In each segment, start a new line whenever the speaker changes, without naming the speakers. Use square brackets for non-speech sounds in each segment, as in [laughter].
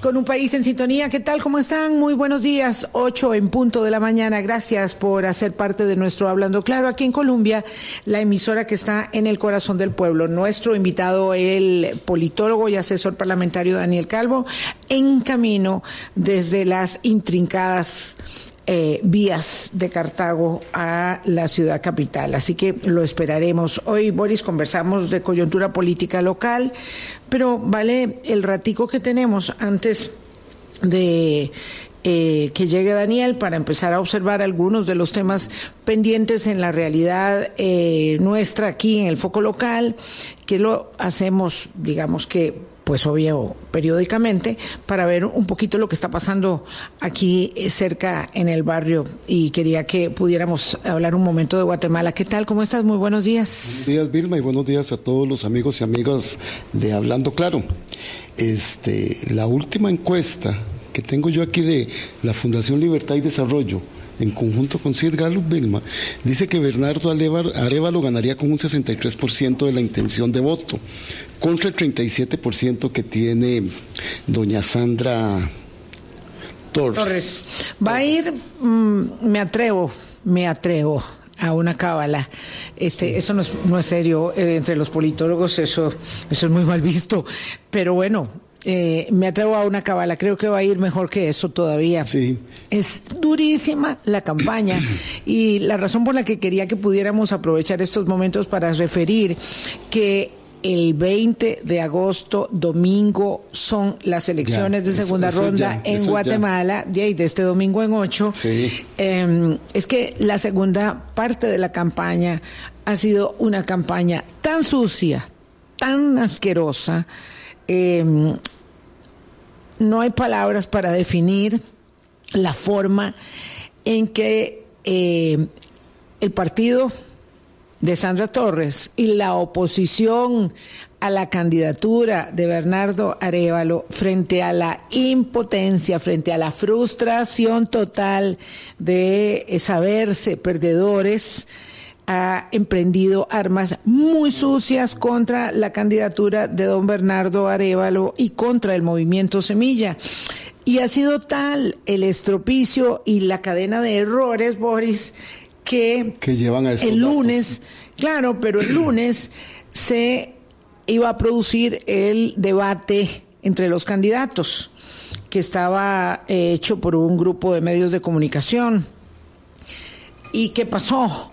Con un país en sintonía, ¿qué tal? ¿Cómo están? Muy buenos días, 8 en punto de la mañana. Gracias por hacer parte de nuestro Hablando Claro aquí en Colombia, la emisora que está en el corazón del pueblo. Nuestro invitado, el politólogo y asesor parlamentario Daniel Calvo, en camino desde las intrincadas eh, vías de Cartago a la ciudad capital. Así que lo esperaremos. Hoy, Boris, conversamos de coyuntura política local, pero vale el ratico que tenemos antes de eh, que llegue Daniel para empezar a observar algunos de los temas pendientes en la realidad eh, nuestra aquí en el foco local, que lo hacemos, digamos que pues obvio, periódicamente, para ver un poquito lo que está pasando aquí eh, cerca en el barrio. Y quería que pudiéramos hablar un momento de Guatemala. ¿Qué tal? ¿Cómo estás? Muy buenos días.
Buenos días, Vilma, y buenos días a todos los amigos y amigas de Hablando Claro. Este, la última encuesta que tengo yo aquí de la Fundación Libertad y Desarrollo en conjunto con Sid Gallup Vilma, dice que Bernardo Arevalo ganaría con un 63% de la intención de voto, contra el 37% que tiene doña Sandra Torres.
Va a ir, mm, me atrevo, me atrevo a una cábala. Este, eso no es, no es serio eh, entre los politólogos, eso, eso es muy mal visto. Pero bueno, eh, me atrevo a una cabala, creo que va a ir mejor que eso todavía.
Sí.
Es durísima la campaña y la razón por la que quería que pudiéramos aprovechar estos momentos para referir que el 20 de agosto, domingo, son las elecciones de segunda ronda en Guatemala, y de este domingo en 8. Em, es que la segunda parte de la campaña ha sido una campaña tan sucia, tan asquerosa, eh, no hay palabras para definir la forma en que eh, el partido de Sandra Torres y la oposición a la candidatura de Bernardo Arevalo frente a la impotencia, frente a la frustración total de saberse perdedores, ha emprendido armas muy sucias contra la candidatura de don Bernardo Arevalo y contra el movimiento Semilla. Y ha sido tal el estropicio y la cadena de errores, Boris, que,
que llevan a
el lunes, claro, pero el lunes se iba a producir el debate entre los candidatos, que estaba hecho por un grupo de medios de comunicación. ¿Y qué pasó?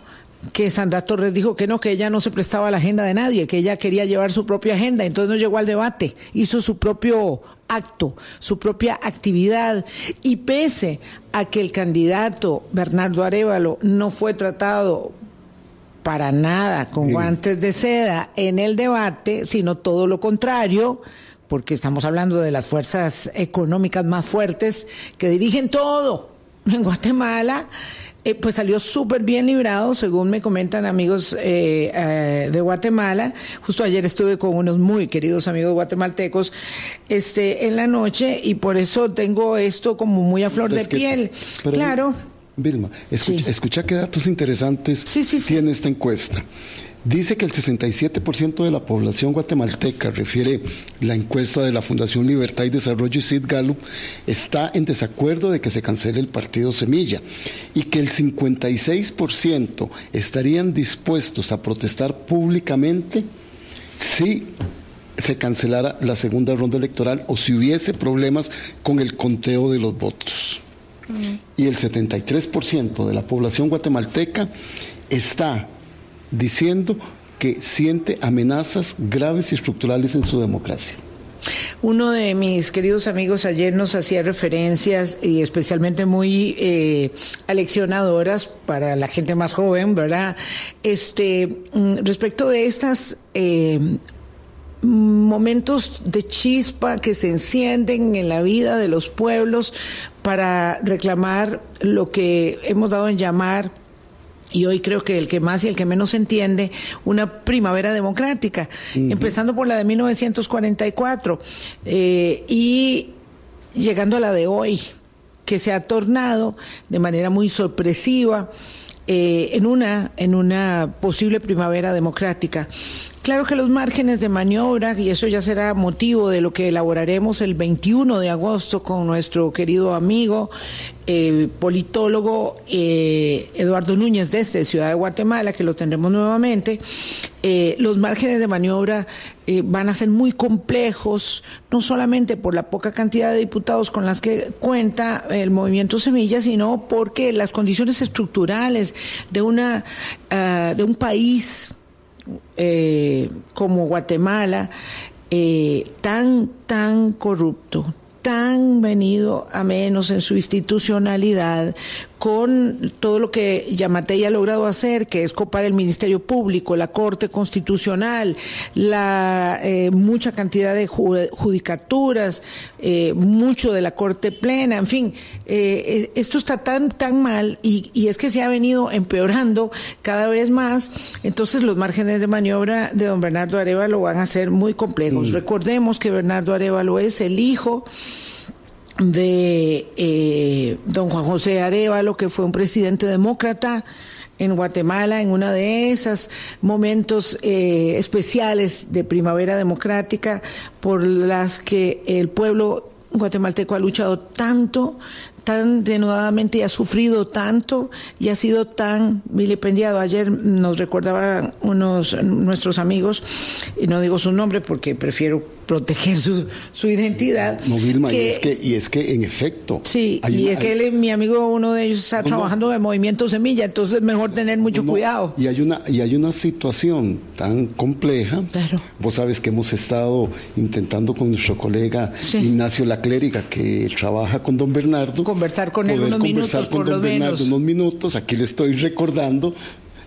Que Sandra Torres dijo que no, que ella no se prestaba a la agenda de nadie, que ella quería llevar su propia agenda, entonces no llegó al debate, hizo su propio acto, su propia actividad, y pese a que el candidato Bernardo Arevalo no fue tratado para nada con guantes de seda en el debate, sino todo lo contrario, porque estamos hablando de las fuerzas económicas más fuertes que dirigen todo en Guatemala, eh, pues salió súper bien librado, según me comentan amigos eh, eh, de Guatemala. Justo ayer estuve con unos muy queridos amigos guatemaltecos este, en la noche y por eso tengo esto como muy a flor de piel. claro.
Vilma, escucha, qué datos interesantes tiene esta encuesta. Dice que el 67% de la población guatemalteca, refiere la encuesta de la Fundación Libertad y Desarrollo y Sid Gallup, está en desacuerdo de que se cancele el partido Semilla y que el 56% estarían dispuestos a protestar públicamente si se cancelara la segunda ronda electoral o si hubiese problemas con el conteo de los votos. Mm. Y el 73% de la población guatemalteca está diciendo que siente amenazas graves y estructurales en su democracia.
Uno de mis queridos amigos ayer nos hacía referencias y especialmente muy eh, aleccionadoras para la gente más joven, ¿verdad? Este, mm, respecto de estas eh, momentos de chispa que se encienden en la vida de los pueblos para reclamar lo que hemos dado en llamar y hoy creo que el que más y el que menos entiende una primavera democrática, empezando por la de 1944 eh, y llegando a la de hoy, que se ha tornado de manera muy sorpresiva. Eh, en una en una posible primavera democrática Claro que los márgenes de maniobra, y eso ya será motivo de lo que elaboraremos el 21 de agosto con nuestro querido amigo, eh, politólogo eh, Eduardo Núñez desde Ciudad de Guatemala, que lo tendremos nuevamente, eh, los márgenes de maniobra van a ser muy complejos, no solamente por la poca cantidad de diputados con las que cuenta el movimiento Semilla, sino porque las condiciones estructurales de, una, ah, de un país eh, como Guatemala, eh, tan, tan corrupto, tan venido a menos en su institucionalidad, con todo lo que Yamatei ha logrado hacer, que es copar el Ministerio Público, la Corte Constitucional, la eh, mucha cantidad de judicaturas, eh, mucho de la Corte Plena, en fin, eh, esto está tan, tan mal y, y, es que se ha venido empeorando cada vez más, entonces los márgenes de maniobra de don Bernardo Arevalo van a ser muy complejos. Recordemos que Bernardo Arevalo es el hijo de eh, don Juan José Arevalo, que fue un presidente demócrata en Guatemala, en uno de esos momentos eh, especiales de primavera democrática por las que el pueblo guatemalteco ha luchado tanto, tan denodadamente y ha sufrido tanto y ha sido tan vilipendiado. Ayer nos recordaban unos nuestros amigos, y no digo su nombre porque prefiero proteger su, su identidad.
No, Vilma, y, es que, y es que en efecto.
Sí, y es que mi amigo, uno de ellos está trabajando en Movimiento Semilla, entonces es mejor tener mucho cuidado.
Y hay una y hay una situación tan compleja. Claro. Vos sabes que hemos estado intentando con nuestro colega Ignacio La Clériga, que trabaja con don Bernardo.
Conversar con él unos minutos, con don Bernardo
unos minutos. Aquí le estoy recordando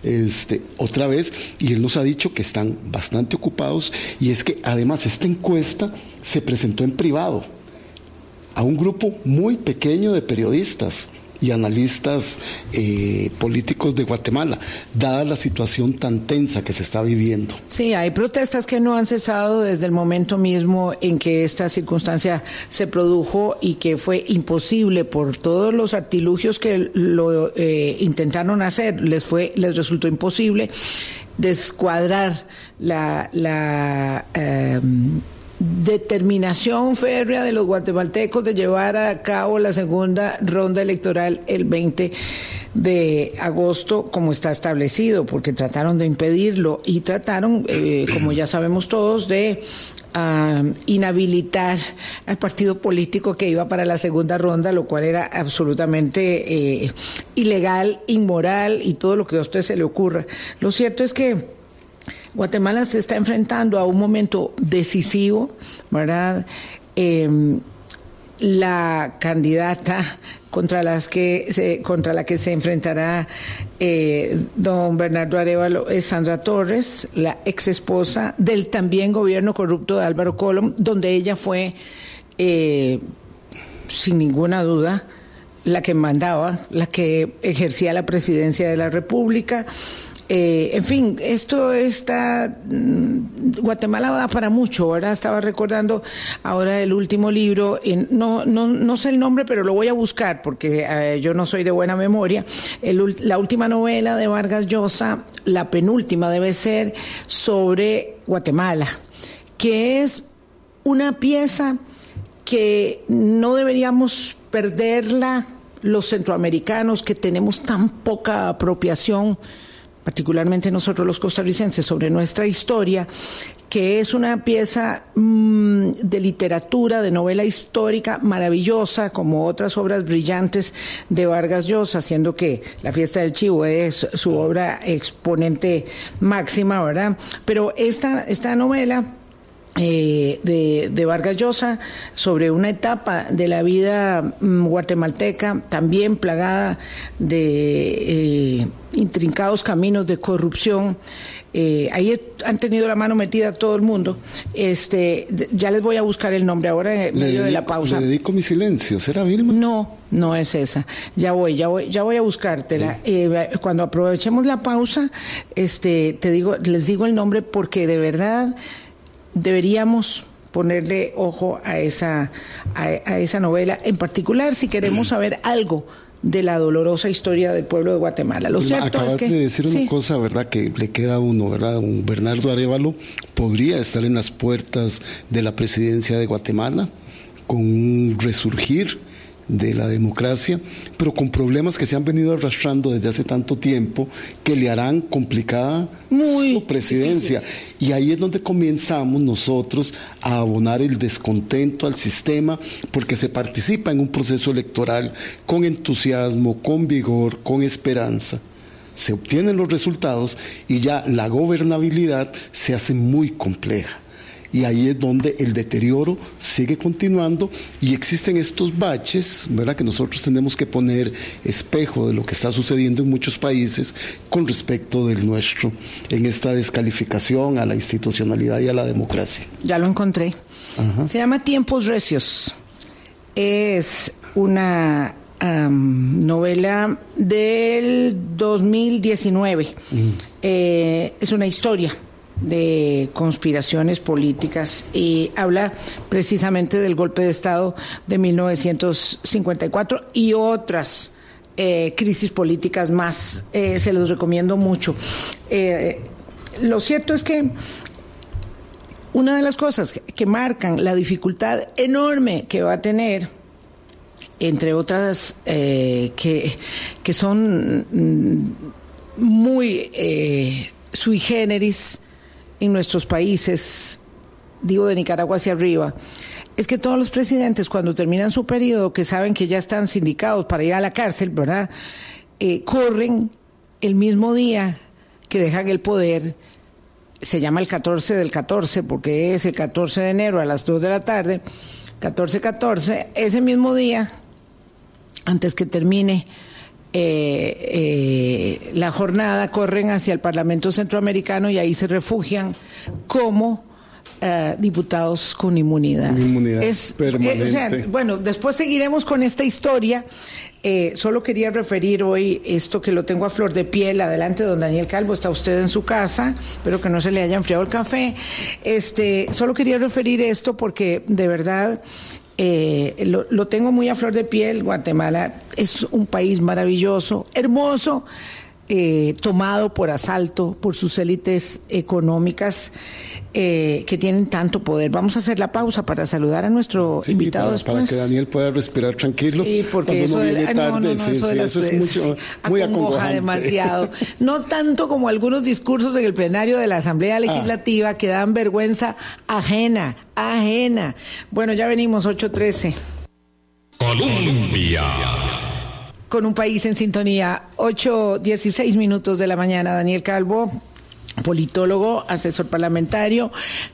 este, otra vez, y él nos ha dicho que están bastante ocupados, y es que además esta encuesta se presentó en privado a un grupo muy pequeño de periodistas y analistas eh, políticos de Guatemala, dada la situación tan tensa que se está viviendo.
Sí, hay protestas que no han cesado desde el momento mismo en que esta circunstancia se produjo y que fue imposible por todos los artilugios que lo eh, intentaron hacer, les fue, les resultó imposible descuadrar la, la em, determinación férrea de los guatemaltecos de llevar a cabo la segunda ronda electoral el 20 de agosto como está establecido, porque trataron de impedirlo y trataron, eh, como ya sabemos todos, de ah, inhabilitar al partido político que iba para la segunda ronda, lo cual era absolutamente eh, ilegal, inmoral y todo lo que a usted se le ocurra. Lo cierto es que Guatemala se está enfrentando a un momento decisivo, ¿verdad? Em, la candidata contra las que se, contra la que se enfrentará eh, don Bernardo Arevalo es Sandra Torres, la ex esposa del también gobierno corrupto de Álvaro Colom, donde ella fue eh, sin ninguna duda la que mandaba, la que ejercía la presidencia de la República, eh, en fin, esto está, mm, Guatemala da para mucho, ¿verdad? Estaba recordando ahora el último libro, no, no, no sé el nombre, pero lo voy a buscar porque eh, yo no soy de buena memoria. la última novela de Vargas Llosa, la penúltima debe ser sobre Guatemala, que es una pieza que no deberíamos perderla los centroamericanos que tenemos tan poca apropiación particularmente nosotros los costarricenses, sobre nuestra historia, que es una pieza mm, de literatura, de novela histórica maravillosa, como otras obras brillantes de Vargas Llosa, haciendo que La fiesta del chivo es su obra exponente máxima, ¿verdad? Pero esta, esta novela eh, de, de, Vargas Llosa sobre una etapa de la vida mm, guatemalteca también plagada de eh, intrincados caminos de corrupción. Eh, ahí han tenido la mano metida todo el mundo. Este, ya les voy a buscar el nombre ahora en medio de la pausa.
Le dedico mi silencio, ¿será Vilma?
No, no es esa. Ya voy, ya voy, ya voy a buscártela. cuando aprovechemos la pausa, este, te digo, les digo el nombre porque de verdad deberíamos ponerle ojo a esa, a, esa novela, en particular si queremos saber algo de la dolorosa historia del pueblo de Guatemala. Lo cierto
Acabas
es que,
de decir una cosa, ¿verdad? Que le queda a uno, ¿verdad? Un Bernardo Arevalo podría estar en las puertas de la presidencia de Guatemala con un resurgir de la democracia, pero con problemas que se han venido arrastrando desde hace tanto tiempo que le harán complicada su presidencia. Y ahí es donde comenzamos nosotros a abonar el descontento al sistema, porque se participa en un proceso electoral con entusiasmo, con vigor, con esperanza. Se obtienen los resultados y ya la gobernabilidad se hace muy compleja y ahí es donde el deterioro sigue continuando y existen estos baches, ¿verdad? Que nosotros tenemos que poner espejo de lo que está sucediendo en muchos países con respecto del nuestro en esta descalificación a la institucionalidad y a la democracia.
Ya lo encontré. Se llama Tiempos Recios. Es una novela del 2019. Eh, es una historia de conspiraciones políticas y habla precisamente del golpe de Estado de 1954 y otras eh, crisis políticas más. Eh, se los recomiendo mucho. Eh, lo cierto es que una de las cosas que marcan la dificultad enorme que va a tener entre otras que, que son mm, muy sui generis, en nuestros países, digo de Nicaragua hacia arriba, es que todos los presidentes cuando terminan su periodo, que saben que ya están sindicados para ir a la cárcel, ¿verdad? Eh, corren el mismo día que dejan el poder, se llama el 14 del 14 porque es el 14 de enero a las 2 de la tarde, 14-14, ese mismo día, antes que termine eh, eh, la jornada corren hacia el Parlamento Centroamericano y ahí se refugian como eh, diputados con inmunidad.
Inmunidad es, permanente.
bueno, después seguiremos con esta historia. solo quería referir hoy esto que lo tengo a flor de piel. Adelante, don Daniel Calvo, está usted en su casa. Espero que no se le haya enfriado el café. Este, solo quería referir esto porque de verdad eh, lo, tengo muy a flor de piel. Guatemala es un país maravilloso, hermoso, eh, tomado por asalto por sus élites económicas eh, que tienen tanto poder. Vamos a hacer la pausa para saludar a nuestro invitado
para,
después.
Para que Daniel pueda respirar tranquilo.
Sí, porque eso, es mucho, muy acongojante. demasiado. [laughs] No tanto como algunos discursos en el plenario de la Asamblea ah. Legislativa que dan vergüenza ajena, ajena. Bueno, ya venimos 8.13.
Colombia
con un país en sintonía. 8, 16 minutos de la mañana. Daniel Calvo, politólogo, asesor parlamentario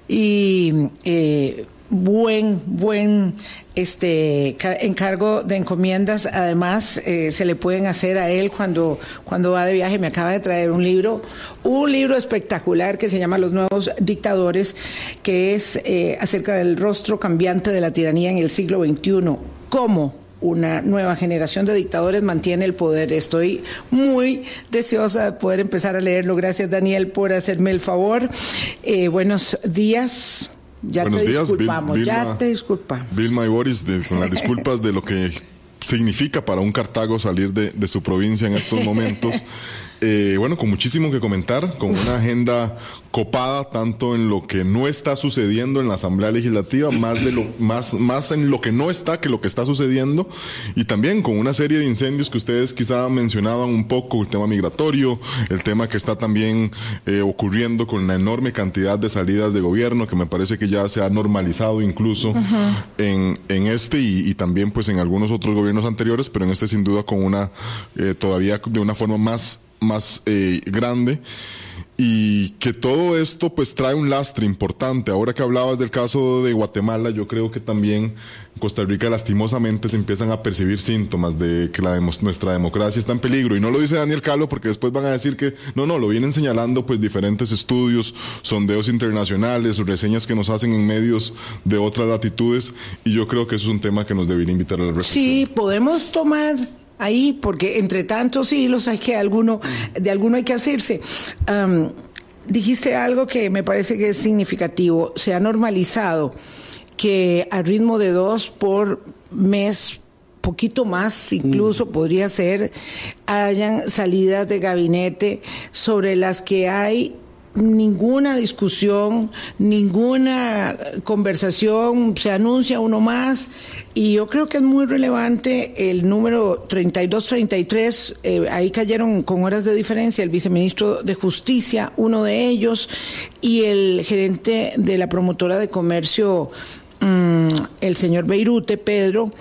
y eh, buen, buen este encargo de encomiendas. Además, eh, se le pueden hacer a él cuando, cuando va de viaje. Me acaba de traer un libro, un libro espectacular que se llama Los Nuevos Dictadores, que es eh, acerca del rostro cambiante de la tiranía en el siglo XXI. ¿Cómo? Una nueva generación de dictadores mantiene el poder. Estoy muy deseosa de poder empezar a leerlo. Gracias, Daniel, por hacerme el favor. Eh, buenos días. Ya te disculpamos, ya te disculpamos.
Vilma y Boris, con las disculpas de lo que significa para un Cartago salir de, de su provincia en estos momentos. [laughs] Eh, bueno, con muchísimo que comentar, con una agenda copada tanto en lo que no está sucediendo en la Asamblea Legislativa, más de lo más más en lo que no está que lo que está sucediendo y también con una serie de incendios que ustedes quizá mencionaban un poco, el tema migratorio, el tema que está también eh, ocurriendo con la enorme cantidad de salidas de gobierno que me parece que ya se ha normalizado incluso en, en este y, también pues en algunos otros gobiernos anteriores, pero en este sin duda con una eh, todavía de una forma más más eh, grande y que todo esto pues trae un lastre importante. Ahora que hablabas del caso de Guatemala, yo creo que también en Costa Rica lastimosamente se empiezan a percibir síntomas de que la nuestra democracia está en peligro. Y no lo dice Daniel Calo porque después van a decir que no, no, lo vienen señalando pues diferentes estudios, sondeos internacionales, reseñas que nos hacen en medios de otras latitudes y yo creo que eso es un tema que nos debería invitar a la reflexión.
Sí, podemos tomar ahí, porque entre tantos hilos hay que alguno, de alguno hay que hacerse. dijiste algo que me parece que es significativo. Se ha normalizado que al ritmo de dos por mes poquito más incluso mm. podría ser, hayan salidas de gabinete sobre las que hay ninguna discusión, ninguna conversación, se anuncia uno más. Y yo creo que es muy relevante el número 3233, eh, ahí cayeron con horas de diferencia el viceministro de Justicia, uno de ellos, y el gerente de la promotora de comercio, mm, el señor Beirute, Pedro,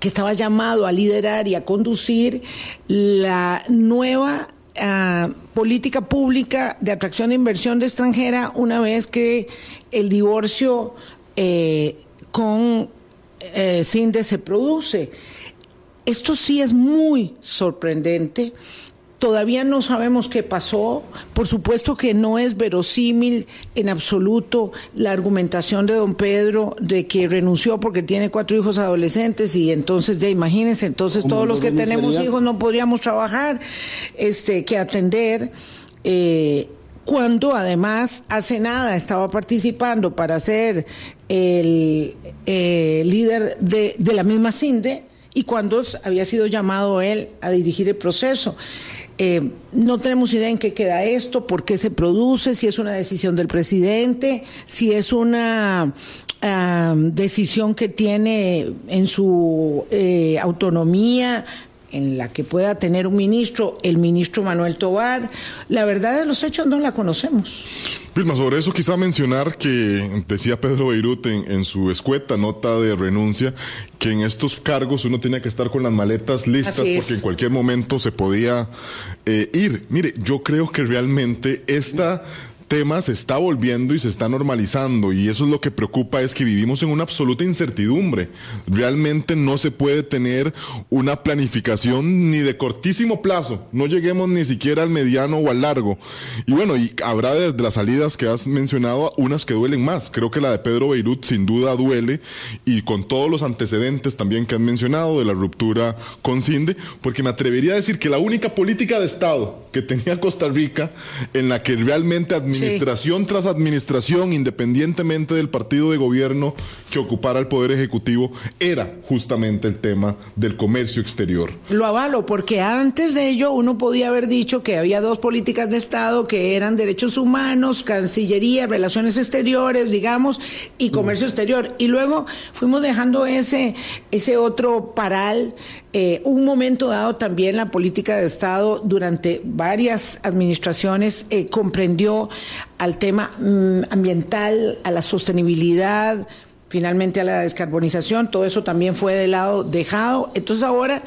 que estaba llamado a liderar y a conducir la nueva política pública de atracción de inversión de extranjera una vez que el divorcio eh, con eh, CINDE se produce. Esto sí es muy sorprendente Todavía no sabemos qué pasó. Por supuesto que no es verosímil en absoluto la argumentación de don Pedro de que renunció porque tiene cuatro hijos adolescentes y entonces ya imagínense, entonces todos los que tenemos hijos no podríamos trabajar, este, que atender. Eh, cuando además hace nada estaba participando para ser el eh, líder de, de la misma CINDE y cuando había sido llamado él a dirigir el proceso. Eh, no tenemos idea en qué queda esto, por qué se produce, si es una decisión del presidente, si es una ah, decisión que tiene en su eh, autonomía en la que pueda tener un ministro, el ministro Manuel Tobar. La verdad de los hechos no la conocemos.
Vilma, sobre eso quizá mencionar que decía Pedro Beirut en, su escueta nota de renuncia que en estos cargos uno tenía que estar con las maletas listas porque en cualquier momento se podía eh, ir. Mire, yo creo que realmente esta tema se está volviendo y se está normalizando y eso es lo que preocupa es que vivimos en una absoluta incertidumbre. Realmente no se puede tener una planificación ni de cortísimo plazo, no lleguemos ni siquiera al mediano o al largo. Y bueno, y habrá desde las salidas que has mencionado unas que duelen más. Creo que la de Pedro Beirut sin duda duele y con todos los antecedentes también que han mencionado de la ruptura con Cinde, porque me atrevería a decir que la única política de Estado que tenía Costa Rica en la que realmente administración tras administración, independientemente del partido de gobierno que ocupara el Poder Ejecutivo, era justamente el tema del comercio exterior.
Lo avalo, porque antes de ello uno podía haber dicho que había dos políticas de Estado que eran derechos humanos, Cancillería, Relaciones Exteriores, digamos, y comercio exterior. Y luego fuimos dejando ese, ese otro paral. Eh, un momento dado también la política de Estado durante varias administraciones eh, comprendió al tema mm, ambiental, a la sostenibilidad, finalmente a la descarbonización, todo eso también fue de lado dejado. Entonces ahora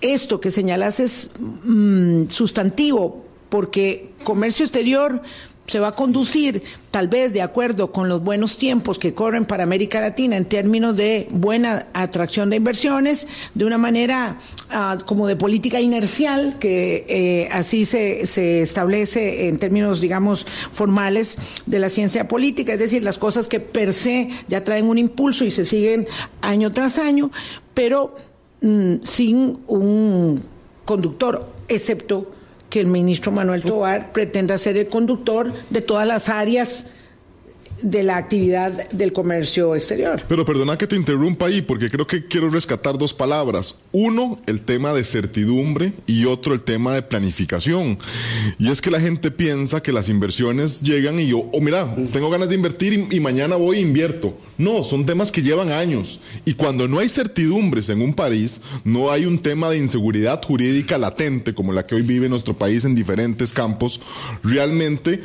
esto que señalas es mm, sustantivo, porque comercio exterior se va a conducir tal vez de acuerdo con los buenos tiempos que corren para América Latina en términos de buena atracción de inversiones, de una manera ah, como de política inercial, que eh, así se, se establece en términos, digamos, formales de la ciencia política, es decir, las cosas que per se ya traen un impulso y se siguen año tras año, pero mm, sin un conductor, excepto que el ministro Manuel Tobar pretenda ser el conductor de todas las áreas de la actividad del comercio exterior.
Pero perdona que te interrumpa ahí, porque creo que quiero rescatar dos palabras. Uno, el tema de certidumbre y otro, el tema de planificación. Y es que la gente piensa que las inversiones llegan y yo, oh mira, tengo ganas de invertir y, mañana voy e invierto. No, son temas que llevan años. Y cuando no hay certidumbres en un país, no hay un tema de inseguridad jurídica latente como la que hoy vive nuestro país en diferentes campos, realmente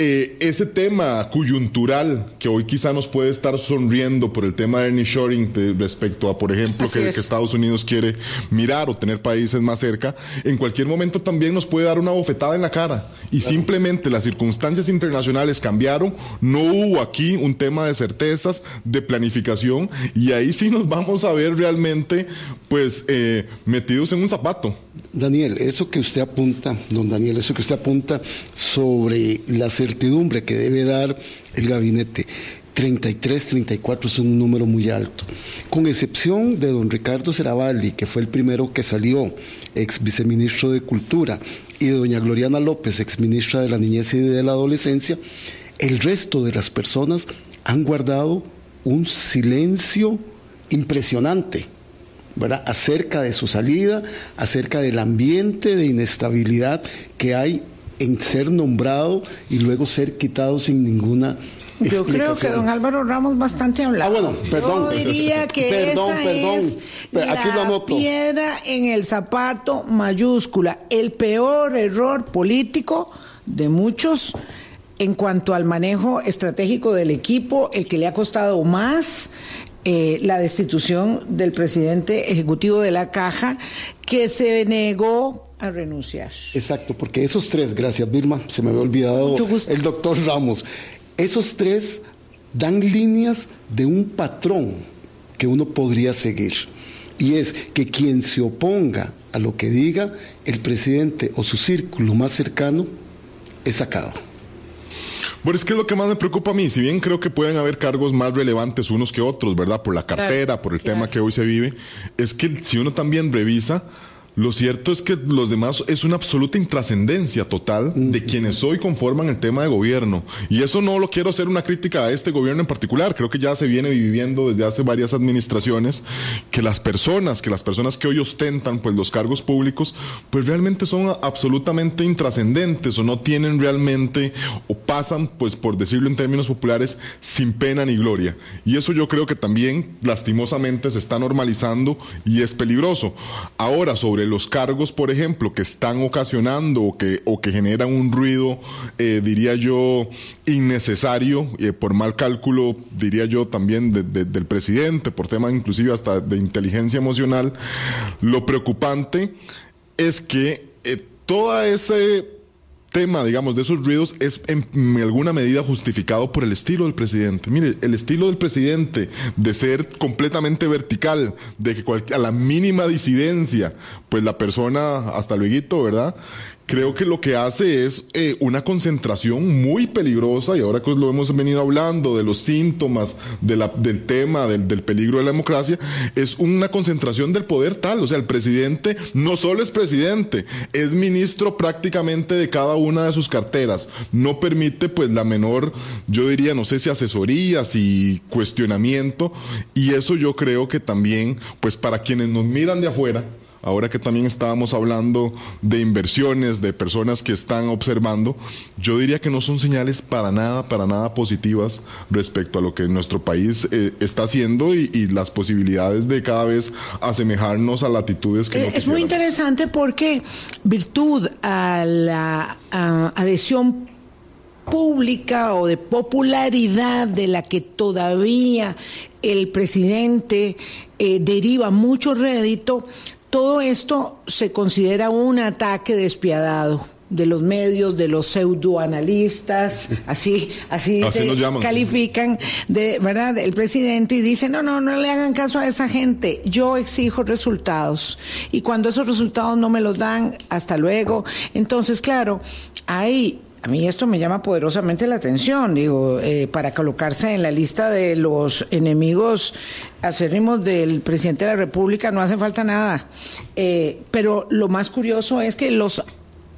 eh, ese tema coyuntural que hoy quizá nos puede estar sonriendo por el tema de nearshoring respecto a, por ejemplo, que, Estados Unidos quiere mirar o tener países más cerca, en cualquier momento también nos puede dar una bofetada en la cara. Y simplemente las circunstancias internacionales cambiaron, no hubo aquí un tema de certezas, de planificación, y ahí sí nos vamos a ver realmente, pues, eh, metidos en un zapato.
Daniel, eso que usted apunta, don Daniel, eso que usted apunta sobre la certidumbre que debe dar el gabinete, 33, 34 es un número muy alto. Con excepción de don Ricardo Seravalli, que fue el primero que salió, ex viceministro de Cultura, y de doña Gloriana López, ex ministra de la Niñez y de la Adolescencia, el resto de las personas han guardado un silencio impresionante ¿verdad? acerca de su salida, acerca del ambiente de inestabilidad que hay en ser nombrado y luego ser quitado sin ninguna
yo creo que don Álvaro Ramos bastante hablado.
Ah, bueno, perdón.
Yo diría que esa es la piedra en el zapato mayúscula, el peor error político de muchos en cuanto al manejo estratégico del equipo, el que le ha costado más eh, la destitución del presidente ejecutivo de la caja, que se negó a renunciar.
Exacto, porque esos tres, gracias Vilma, se me había olvidado el doctor Ramos, esos tres dan líneas de un patrón que uno podría seguir. Y es que quien se oponga a lo que diga el presidente o su círculo más cercano es sacado.
Bueno, es que es lo que más me preocupa a mí. Si bien creo que pueden haber cargos más relevantes unos que otros, ¿verdad? Por la cartera, por el tema que hoy se vive, es que si uno también revisa lo cierto es que los demás es una absoluta intrascendencia total de quienes hoy conforman el tema de gobierno. Y eso no lo quiero hacer una crítica a este gobierno en particular. Creo que ya se viene viviendo desde hace varias administraciones que las personas, que las personas que hoy ostentan pues los cargos públicos, pues realmente son absolutamente intrascendentes o no tienen realmente o pasan pues por decirlo en términos populares sin pena ni gloria. Y eso yo creo que también lastimosamente se está normalizando y es peligroso. Ahora sobre los cargos, por ejemplo, que están ocasionando o que, o que generan un ruido, eh, diría yo, innecesario, eh, por mal cálculo, diría yo también del presidente, por temas inclusive hasta de inteligencia emocional, lo preocupante es que eh, toda ese tema, digamos, de esos ruidos es en, alguna medida justificado por el estilo del presidente. Mire, el estilo del presidente de ser completamente vertical, de que a la mínima disidencia, pues la persona, hasta luego, ¿verdad? Creo que lo que hace es eh, una concentración muy peligrosa, y ahora que lo hemos venido hablando de los síntomas del tema, del, del, peligro de la democracia, es una concentración del poder tal. O sea, el presidente no solo es presidente, es ministro prácticamente de cada una de sus carteras. No permite, pues, la menor, yo diría, no sé si asesorías y cuestionamiento, y eso yo creo que también, pues, para quienes nos miran de afuera, ahora que también estábamos hablando de inversiones, de personas que están observando, yo diría que no son señales para nada, para nada positivas respecto a lo que nuestro país eh, está haciendo y, las posibilidades de cada vez asemejarnos a latitudes que...
Eh, es muy interesante porque virtud a la adhesión pública o de popularidad de la que todavía el presidente eh, deriva mucho rédito, todo esto se considera un ataque despiadado de los medios, de los pseudoanalistas, [laughs] así, así, se califican de verdad el presidente y dice no, no, no le hagan caso a esa gente. Yo exijo resultados y cuando esos resultados no me los dan, hasta luego. Entonces, claro, hay a mí esto me llama poderosamente la atención, digo, eh, para colocarse en la lista de los enemigos acérrimos del presidente de la República no hace falta nada. Eh, pero lo más curioso es que los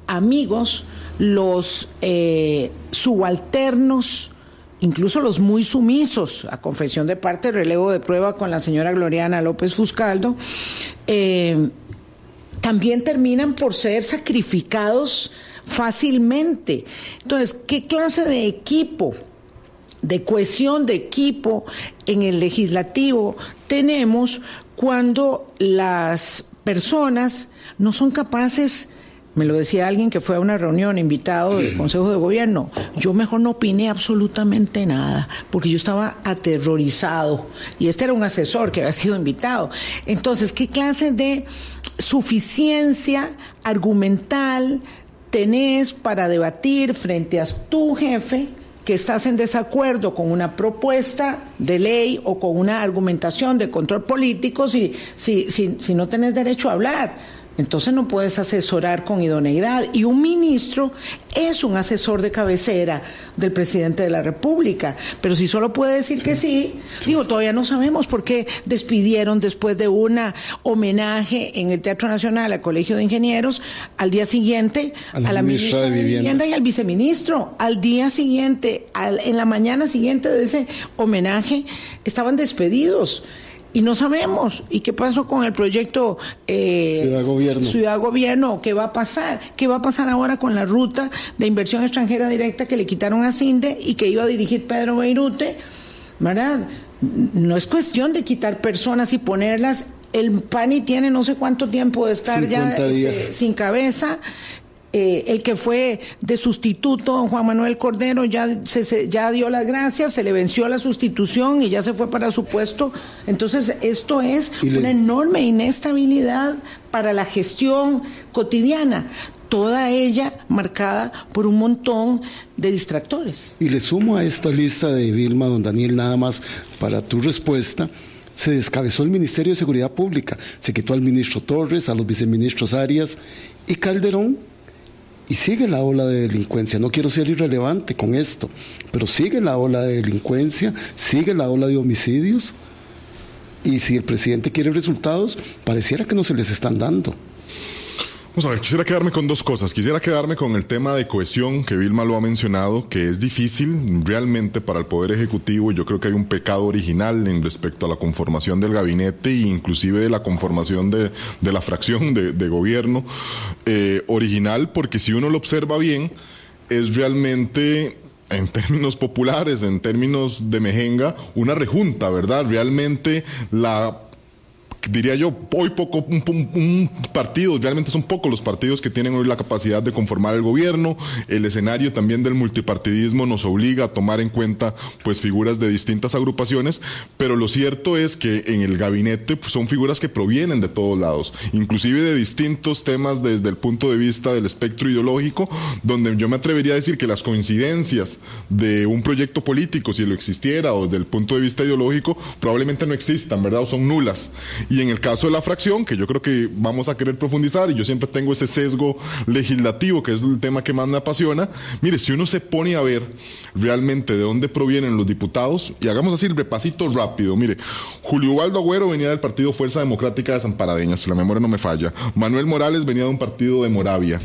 amigos, los eh, subalternos, incluso los muy sumisos, a confesión de parte, relevo de prueba con la señora Gloriana López Fuscaldo, también terminan por ser sacrificados fácilmente. Entonces, ¿qué clase de equipo, de cohesión de equipo en el legislativo tenemos cuando las personas no son capaces me lo decía alguien que fue a una reunión invitado del Consejo de Gobierno. Yo mejor no opiné absolutamente nada, porque yo estaba aterrorizado. Y este era un asesor que había sido invitado. Entonces, ¿qué clase de suficiencia argumental, tenés para debatir frente a tu jefe que estás en desacuerdo con una propuesta de ley o con una argumentación de control político si, si, si, si no tenés derecho a hablar. Entonces no puedes asesorar con idoneidad. Y un ministro es un asesor de cabecera del presidente de la República. Pero si solo puede decir que sí, digo, todavía no sabemos por qué despidieron después de un homenaje en el Teatro Nacional al Colegio de Ingenieros, al día siguiente a la, ministra, de, Vivienda. y al viceministro. Al día siguiente, en la mañana siguiente de ese homenaje, estaban despedidos. Y no sabemos. ¿Y qué pasó con el proyecto
eh, Ciudad Gobierno?
Ciudad Gobierno, ¿qué va a pasar? ¿Qué va a pasar ahora con la ruta de inversión extranjera directa que le quitaron a CINDE y que iba a dirigir Pedro Beirute? ¿Verdad? No es cuestión de quitar personas y ponerlas. El PANI tiene no sé cuánto tiempo de estar ya este, sin cabeza. Eh, el que fue de sustituto, Juan Manuel Cordero, ya, se, ya dio las gracias, se le venció la sustitución y ya se fue para su puesto. Entonces, esto es una enorme inestabilidad para la gestión cotidiana toda ella marcada por un montón de distractores.
Y le sumo a esta lista de Vilma, don Daniel, nada más para tu respuesta. Se descabezó el Ministerio de Seguridad Pública, se quitó al ministro Torres, a los viceministros Arias y Calderón y sigue la ola de delincuencia. No quiero ser irrelevante con esto, pero sigue la ola de delincuencia, sigue la ola de homicidios. Y si el presidente quiere resultados, pareciera que no se les están dando.
Vamos a ver, quisiera quedarme con dos cosas. Quisiera quedarme con el tema de cohesión, que Vilma lo ha mencionado, que es difícil realmente para el Poder Ejecutivo. Yo creo que hay un pecado original en respecto a la conformación del gabinete e inclusive de la conformación de, la fracción de, gobierno eh, original, porque si uno lo observa bien, es realmente en términos populares, en términos de mejenga, una rejunta, ¿verdad? Realmente la diría yo, hoy poco, un, partido, realmente son pocos los partidos que tienen hoy la capacidad de conformar el gobierno. El escenario también del multipartidismo nos obliga a tomar en cuenta pues figuras de distintas agrupaciones, pero lo cierto es que en el gabinete pues, son figuras que provienen de todos lados, inclusive de distintos temas desde el punto de vista del espectro ideológico, donde yo me atrevería a decir que las coincidencias de un proyecto político, si lo existiera, o desde el punto de vista ideológico, probablemente no existan, ¿verdad? O son nulas. Y en el caso de la fracción, que yo creo que vamos a querer profundizar, y yo siempre tengo ese sesgo legislativo, que es el tema que más me apasiona, mire, si uno se pone a ver realmente de dónde provienen los diputados, y hagamos así el repasito rápido, mire, Julio Waldo Agüero venía del Partido Fuerza Democrática de San Paradeña, si la memoria no me falla, Manuel Morales venía de un partido de Moravia,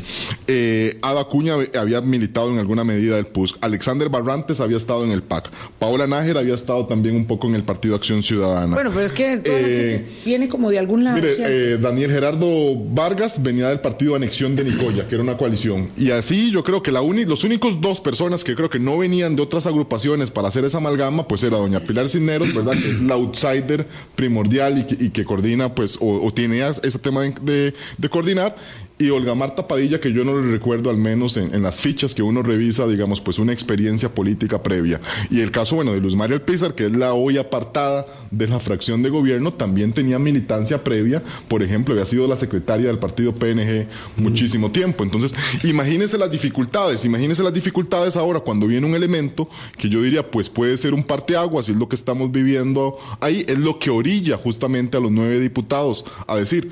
eh, Ada Cuña había militado en alguna medida del PUSC, Alexander Barrantes había estado en el PAC, Paola Nájera había estado también un poco en el Partido Acción Ciudadana.
Bueno, pero es que eh, viene como de algún lado.
Mire, eh, Daniel Gerardo Vargas venía del partido Anexión de Nicoya, que era una coalición. Y así yo creo que la los únicos dos personas que creo que no venían de otras agrupaciones para hacer esa amalgama, pues era doña Pilar Cisneros, ¿verdad? Que es la outsider primordial y que, coordina, pues, o, tiene ese tema de, de coordinar y Olga Marta Padilla, que yo no le recuerdo al menos en, las fichas que uno revisa, digamos, pues una experiencia política previa. Y el caso, bueno, de Luz María Alpizar, que es la hoy apartada de la fracción de gobierno, también tenía militancia previa. Por ejemplo, había sido la secretaria del partido PNG muchísimo tiempo. Entonces, imagínense las dificultades, imagínense las dificultades ahora cuando viene un elemento que yo diría, pues puede ser un parteaguas, y es lo que estamos viviendo ahí, es lo que orilla justamente a los nueve diputados a decir,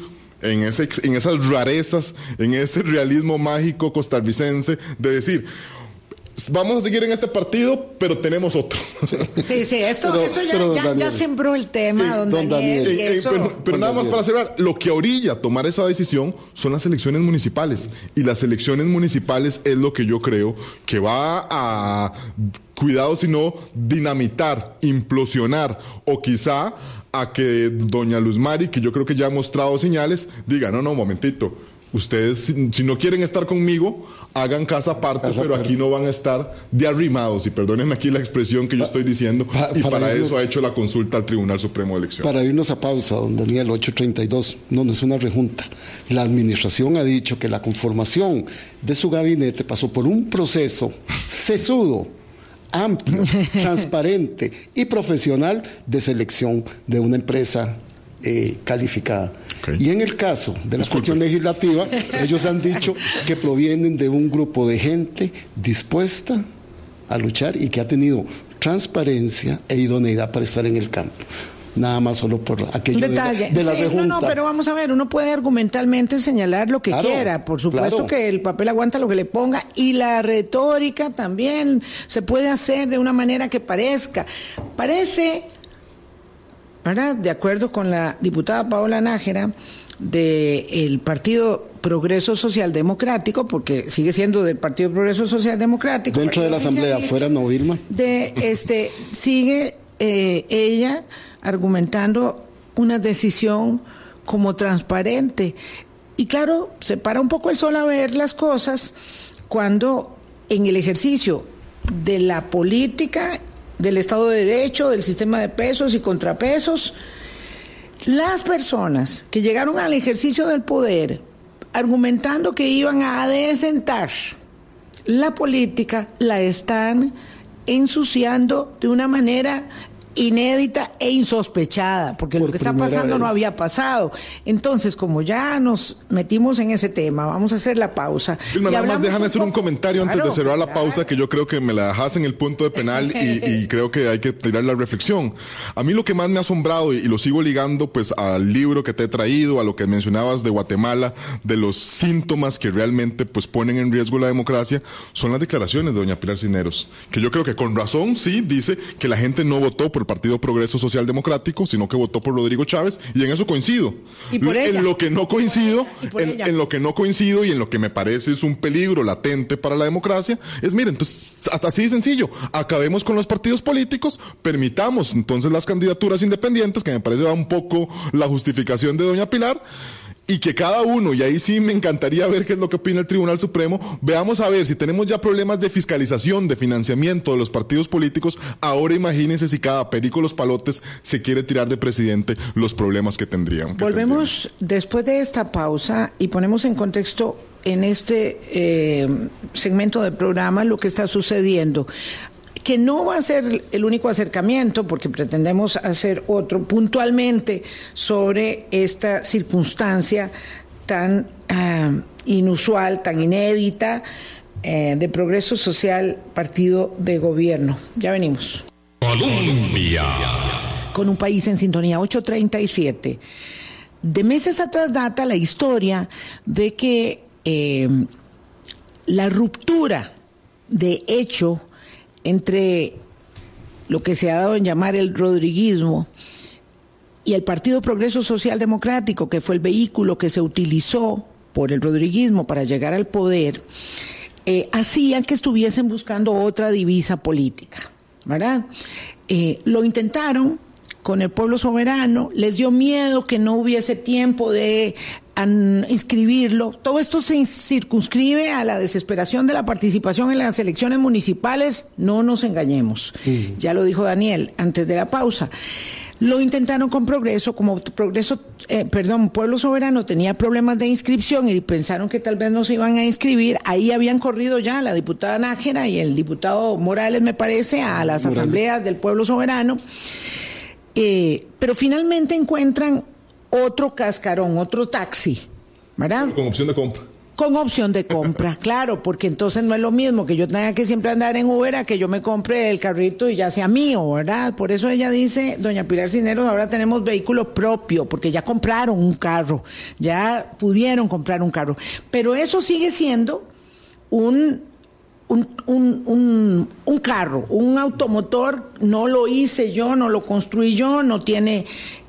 en, ese, en esas rarezas, en ese realismo mágico costarricense de decir, vamos a seguir en este partido, pero tenemos otro.
Sí, sí, esto, ya, sembró el tema, don, Daniel. Eh,
eh, pero, nada más para cerrar, lo que orilla tomar esa decisión son las elecciones municipales. Y las elecciones municipales es lo que yo creo que va a, cuidado si no, dinamitar, implosionar o quizá a que doña Luz Mari, que yo creo que ya ha mostrado señales, diga, no, no, momentito, ustedes si, no quieren estar conmigo, hagan casa aparte, pero aquí no van a estar de arrimados, y perdónenme aquí la expresión que yo estoy diciendo, y para, eso ha hecho la consulta al Tribunal Supremo de Elecciones.
Para irnos a pausa, don Daniel, 832, no, no es una rejunta. La administración ha dicho que la conformación de su gabinete pasó por un proceso sesudo amplio, [laughs] transparente y profesional de selección de una empresa eh, calificada. Y en el caso de la cuestión legislativa, ellos han dicho que provienen de un grupo de gente dispuesta a luchar y que ha tenido transparencia e idoneidad para estar en el campo nada más solo por aquello de la, de
No, no, pero vamos a ver, uno puede argumentalmente señalar lo que quiera, por supuesto que el papel aguanta lo que le ponga y la retórica también se puede hacer de una manera que parezca, parece, ¿verdad? De acuerdo con la diputada Paola Nájera del Partido Progreso Social Democrático, porque sigue siendo del Partido Progreso Social Democrático.
Dentro de la Asamblea, afuera no, Vilma.
De, este, sigue eh, ella argumentando una decisión como transparente. Y claro, se para un poco el sol a ver las cosas cuando en el ejercicio de la política, del Estado de Derecho, del sistema de pesos y contrapesos, las personas que llegaron al ejercicio del poder argumentando que iban a adecentar la política, la están ensuciando de una manera inédita e insospechada, porque lo que está pasando no había pasado. Entonces, como ya nos metimos en ese tema, vamos a hacer la pausa.
nada más déjame hacer un comentario antes de cerrar la pausa, que yo creo que me la dejas en el punto de penal y, [laughs] creo que hay que tirar la reflexión. A mí lo que más me ha asombrado, y, lo sigo ligando pues al libro que te he traído, a lo que mencionabas de Guatemala, de los síntomas que realmente pues ponen en riesgo la democracia, son las declaraciones de doña Pilar Cineros, que yo creo que con razón sí dice que la gente no votó por Partido Progreso Social Democrático, sino que votó por Rodrigo Chávez, y en eso coincido. En lo que no coincido, en, lo que no coincido y en lo que me parece es un peligro latente para la democracia, es miren, entonces, así de sencillo, acabemos con los partidos políticos, permitamos entonces las candidaturas independientes, que me parece va un poco la justificación de doña Pilar, y que cada uno, y ahí sí me encantaría ver qué es lo que opina el Tribunal Supremo, veamos a ver si tenemos ya problemas de fiscalización, de financiamiento de los partidos políticos, ahora imagínense si cada perico los palotes se quiere tirar de presidente los problemas que tendrían.
Volvemos después de esta pausa y ponemos en contexto en este eh, segmento del programa lo que está sucediendo que no va a ser el único acercamiento, porque pretendemos hacer otro puntualmente sobre esta circunstancia tan ah, inusual, tan inédita eh, de progreso social, partido de gobierno. Ya venimos. Colombia. Con un país en sintonía 837. De meses atrás data la historia de que eh, la ruptura de hecho entre lo que se ha dado en llamar el rodriguismo y el Partido Progreso Social Democrático, que fue el vehículo que se utilizó por el rodriguismo para llegar al poder, eh, hacían que estuviesen buscando otra divisa política, ¿verdad? Eh, lo intentaron, con el pueblo soberano, les dio miedo que no hubiese tiempo de inscribirlo. Todo esto se circunscribe a la desesperación de la participación en las elecciones municipales, no nos engañemos. Ya lo dijo Daniel antes de la pausa. Lo intentaron con Progreso, como Progreso, eh, perdón, Pueblo Soberano tenía problemas de inscripción y pensaron que tal vez no se iban a inscribir. Ahí habían corrido ya la diputada Nájera y el diputado Morales, me parece, a las asambleas del Pueblo Soberano. Eh, pero finalmente encuentran otro cascarón, otro taxi, ¿verdad?
Con opción de compra.
Con opción de compra, [laughs] claro, porque entonces no es lo mismo que yo tenga que siempre andar en Uber a que yo me compre el carrito y ya sea mío, ¿verdad? Por eso ella dice, doña Pilar Cineros, ahora tenemos vehículo propio, porque ya compraron un carro, ya pudieron comprar un carro. Pero eso sigue siendo un un, un, un, carro, un automotor, no lo hice yo, no lo construí yo, no tiene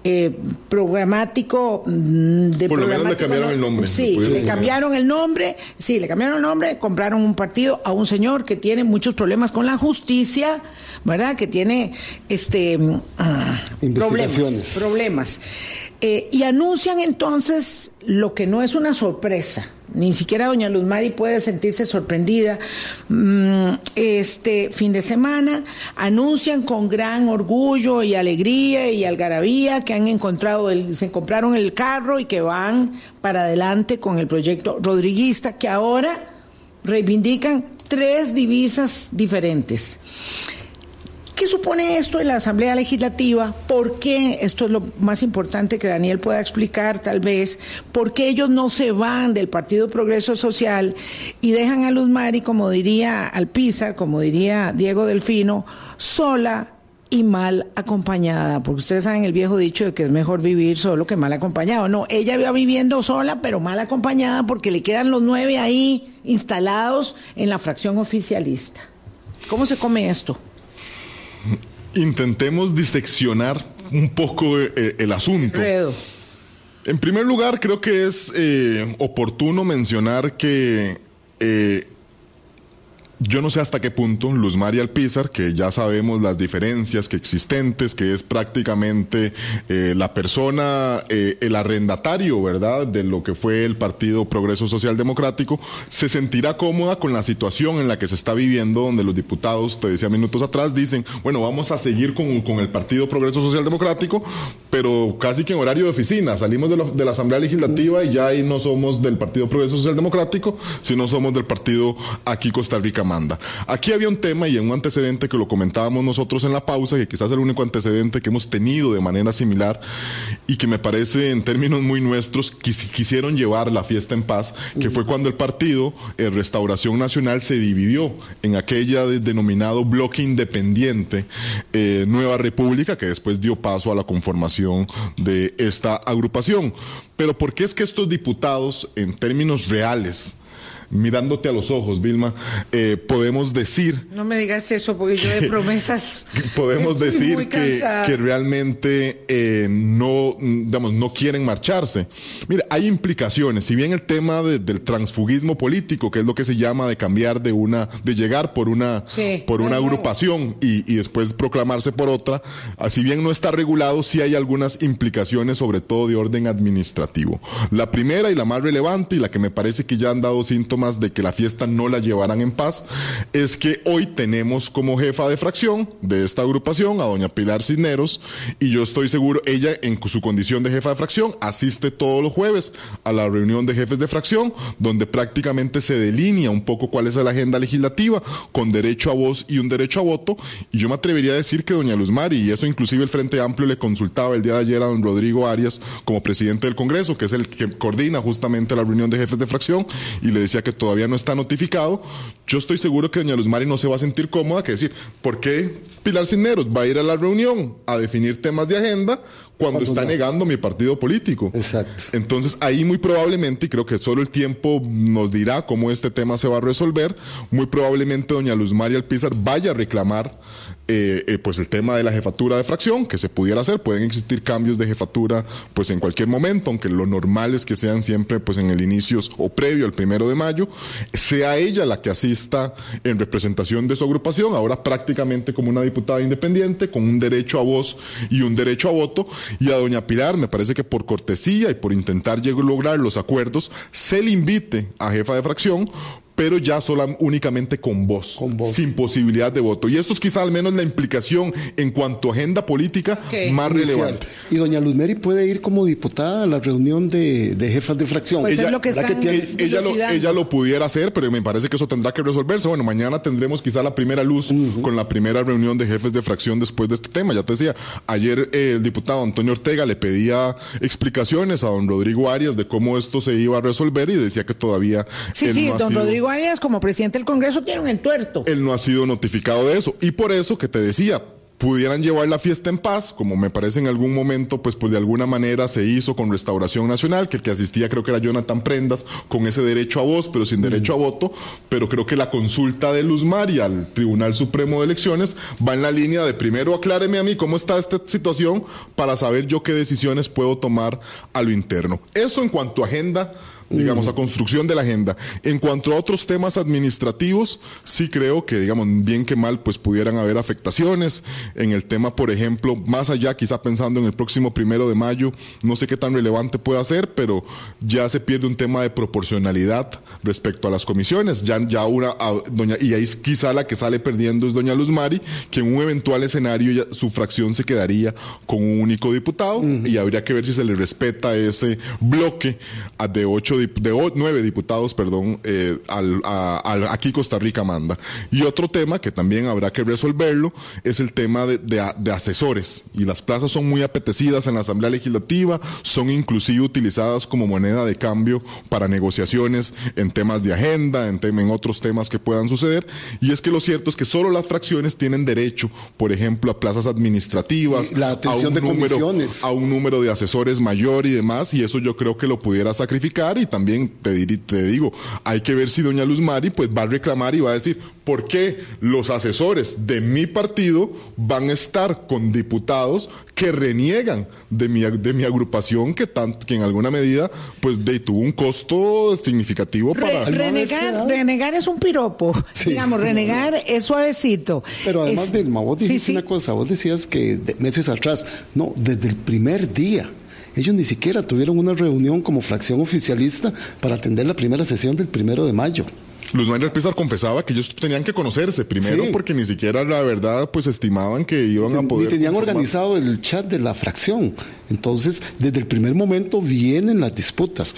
eh, programático
mm, de Por lo menos le cambiaron el nombre.
Sí, le cambiaron el nombre, sí, le cambiaron el nombre, compraron un partido a un señor que tiene muchos problemas con la justicia, ¿verdad? Que tiene este mm, problemas. problemas. Eh, y anuncian entonces lo que no es una sorpresa ni siquiera doña Luz Mari puede sentirse sorprendida. Mm, este fin de semana anuncian con gran orgullo y alegría y algarabía que han encontrado, el, se compraron el carro y que van para adelante con el proyecto rodriguista, que ahora reivindican tres divisas diferentes. ¿Qué supone esto en la Asamblea Legislativa? ¿Por qué? Esto es lo más importante que Daniel pueda explicar tal vez. ¿Por qué ellos no se van del Partido Progreso Social y dejan a Luz Mari, como diría Alpizar, como diría Diego Delfino, sola y mal acompañada, porque ustedes saben el viejo dicho de que es mejor vivir solo que mal acompañado. No, ella va viviendo sola, pero mal acompañada porque le quedan los nueve ahí instalados en la fracción oficialista. ¿Cómo se come esto?
intentemos diseccionar un poco eh, el asunto. En primer lugar, creo que es eh, oportuno mencionar que eh, yo no sé hasta qué punto Luz María Alpizar, que ya sabemos las diferencias que existentes, que es prácticamente eh, la persona, eh, el arrendatario, ¿verdad?, de lo que fue el Partido Progreso Social Democrático, se sentirá cómoda con la situación en la que se está viviendo, donde los diputados, te decía minutos atrás, dicen, bueno, vamos a seguir con, con el Partido Progreso Social Democrático, pero casi que en horario de oficina. Salimos de, de la Asamblea Legislativa y ya ahí no somos del Partido Progreso Social Democrático, sino somos del partido aquí Costa Rica manda. Aquí había un tema y un antecedente que lo comentábamos nosotros en la pausa, que quizás es el único antecedente que hemos tenido de manera similar y que me parece en términos muy nuestros quisieron llevar la fiesta en paz, que fue cuando el partido en Restauración Nacional se dividió en aquella denominado bloque independiente eh, Nueva República, que después dio paso a la conformación de esta agrupación. Pero ¿por qué es que estos diputados, en términos reales, mirándote a los ojos, Vilma, eh, podemos decir...
No me digas eso, porque yo de [laughs] promesas...
podemos decir que, que, realmente eh, no, digamos, no quieren marcharse. Mira, hay implicaciones. Si bien el tema del transfugismo político, que es lo que se llama de cambiar de una, de llegar por una, por una agrupación y, y, después proclamarse por otra, ah, si bien no está regulado, sí hay algunas implicaciones, sobre todo de orden administrativo. La primera y la más relevante y la que me parece que ya han dado síntomas más de que la fiesta no la llevarán en paz, es que hoy tenemos como jefa de fracción de esta agrupación a doña Pilar Cisneros y yo estoy seguro, ella en su condición de jefa de fracción asiste todos los jueves a la reunión de jefes de fracción donde prácticamente se delinea un poco cuál es la agenda legislativa con derecho a voz y un derecho a voto. Y yo me atrevería a decir que doña Luz Mari, y eso inclusive el Frente Amplio le consultaba el día de ayer a don Rodrigo Arias como presidente del Congreso, que es el que coordina justamente la reunión de jefes de fracción y le decía que todavía no está notificado, yo estoy seguro que doña Luz Mari no se va a sentir cómoda, que decir, ¿por qué Pilar Cisneros va a ir a la reunión a definir temas de agenda cuando está negando mi partido político?
Exacto.
Entonces ahí muy probablemente, y creo que solo el tiempo nos dirá cómo este tema se va a resolver, muy probablemente doña Luz Mari Alpizar vaya a reclamar eh, eh, pues el tema de la jefatura de fracción, que se pudiera hacer, pueden existir cambios de jefatura pues en cualquier momento, aunque lo normal es que sean siempre pues en el inicio o previo al primero de mayo, sea ella la que asista en representación de su agrupación, ahora prácticamente como una diputada independiente, con un derecho a voz y un derecho a voto, y a doña Pilar, me parece que por cortesía y por intentar lograr los acuerdos, se le invite a jefa de fracción pero ya sola, únicamente con voz, sin posibilidad de voto. Y esto es quizá al menos la implicación en cuanto a agenda política más relevante.
Y doña Luz Mary puede ir como diputada a la reunión de, jefas de fracción.
Pues ella, lo que,
ella, lo, ella, lo, pudiera hacer, pero me parece que eso tendrá que resolverse. Bueno, mañana tendremos quizá la primera luz con la primera reunión de jefes de fracción después de este tema. Ya te decía, ayer eh, el diputado Antonio Ortega le pedía explicaciones a don Rodrigo Arias de cómo esto se iba a resolver y decía que todavía...
Sí, sí, don Rodrigo Arias, como presidente del Congreso, tiene un entuerto.
Él no ha sido notificado de eso. Y por eso que te decía, pudieran llevar la fiesta en paz, como me parece en algún momento, pues, pues de alguna manera se hizo con Restauración Nacional, que el que asistía creo que era Jonathan Prendas, con ese derecho a voz, pero sin derecho a voto, pero creo que la consulta de Luz María al Tribunal Supremo de Elecciones va en la línea de primero acláreme a mí cómo está esta situación para saber yo qué decisiones puedo tomar a lo interno. Eso en cuanto a agenda digamos, a construcción de la agenda. En cuanto a otros temas administrativos, sí creo que, digamos, bien que mal, pues pudieran haber afectaciones. En el tema, por ejemplo, más allá, quizá pensando en el próximo primero de mayo, no sé qué tan relevante puede ser, pero ya se pierde un tema de proporcionalidad respecto a las comisiones. Ya, ya una, doña, y ahí quizá la que sale perdiendo es doña Luz Mari, que en un eventual escenario ya, su fracción se quedaría con un único diputado y habría que ver si se le respeta ese bloque de ocho de nueve diputados, perdón, eh, al, aquí Costa Rica manda. Y otro tema que también habrá que resolverlo es el tema de, de, asesores. Y las plazas son muy apetecidas en la Asamblea Legislativa, son inclusive utilizadas como moneda de cambio para negociaciones en temas de agenda, en, en otros temas que puedan suceder. Y es que lo cierto es que solo las fracciones tienen derecho, por ejemplo, a plazas administrativas,
la atención de
número, a un número de asesores mayor y demás, y eso yo creo que lo pudiera sacrificar y y también te, te digo, hay que ver si doña Luz Mari pues va a reclamar y va a decir, ¿por qué los asesores de mi partido van a estar con diputados que reniegan de mi, de mi agrupación que, que en alguna medida pues de, tuvo un costo significativo para...
renegar, renegar es un piropo, digamos, renegar [laughs] es suavecito.
Pero además, es, vos dijiste una cosa, vos decías que meses atrás, no, desde el primer día. Ellos ni siquiera tuvieron una reunión como fracción oficialista para atender la primera sesión del primero de mayo.
Luz María Pizar confesaba que ellos tenían que conocerse primero porque ni siquiera la verdad pues estimaban que iban a poder.
Y tenían organizado el chat de la fracción. Entonces, desde el primer momento vienen las disputas.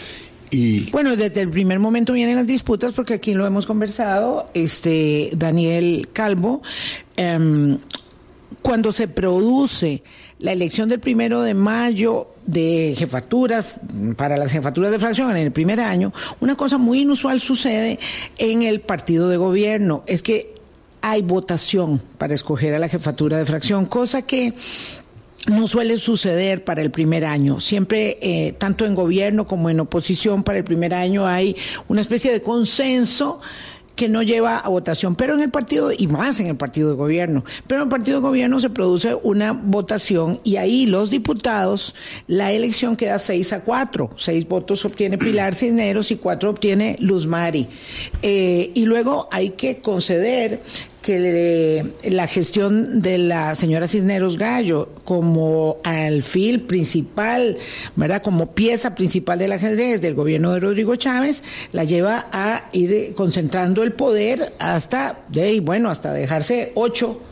Y...
Bueno, desde el primer momento vienen las disputas porque aquí lo hemos conversado, este Daniel Calvo, em, cuando se produce la elección del primero de mayo de jefaturas, para las jefaturas de fracción en el primer año, una cosa muy inusual sucede en el partido de gobierno, es que hay votación para escoger a la jefatura de fracción, cosa que no suele suceder para el primer año. Siempre, eh, tanto en gobierno como en oposición, para el primer año hay una especie de consenso que no lleva a votación, pero en el partido, y más en el partido de gobierno, pero en el partido de gobierno se produce una votación y ahí los diputados, la elección queda seis a cuatro, seis votos obtiene [clears throat] Pilar Cisneros y cuatro obtiene Luz Mari. Eh, y luego hay que conceder que la gestión de la señora Cisneros Gallo como alfil principal, ¿verdad? Como pieza principal del ajedrez del gobierno de Rodrigo Chávez, la lleva a ir concentrando el poder hasta, de, bueno, hasta dejarse ocho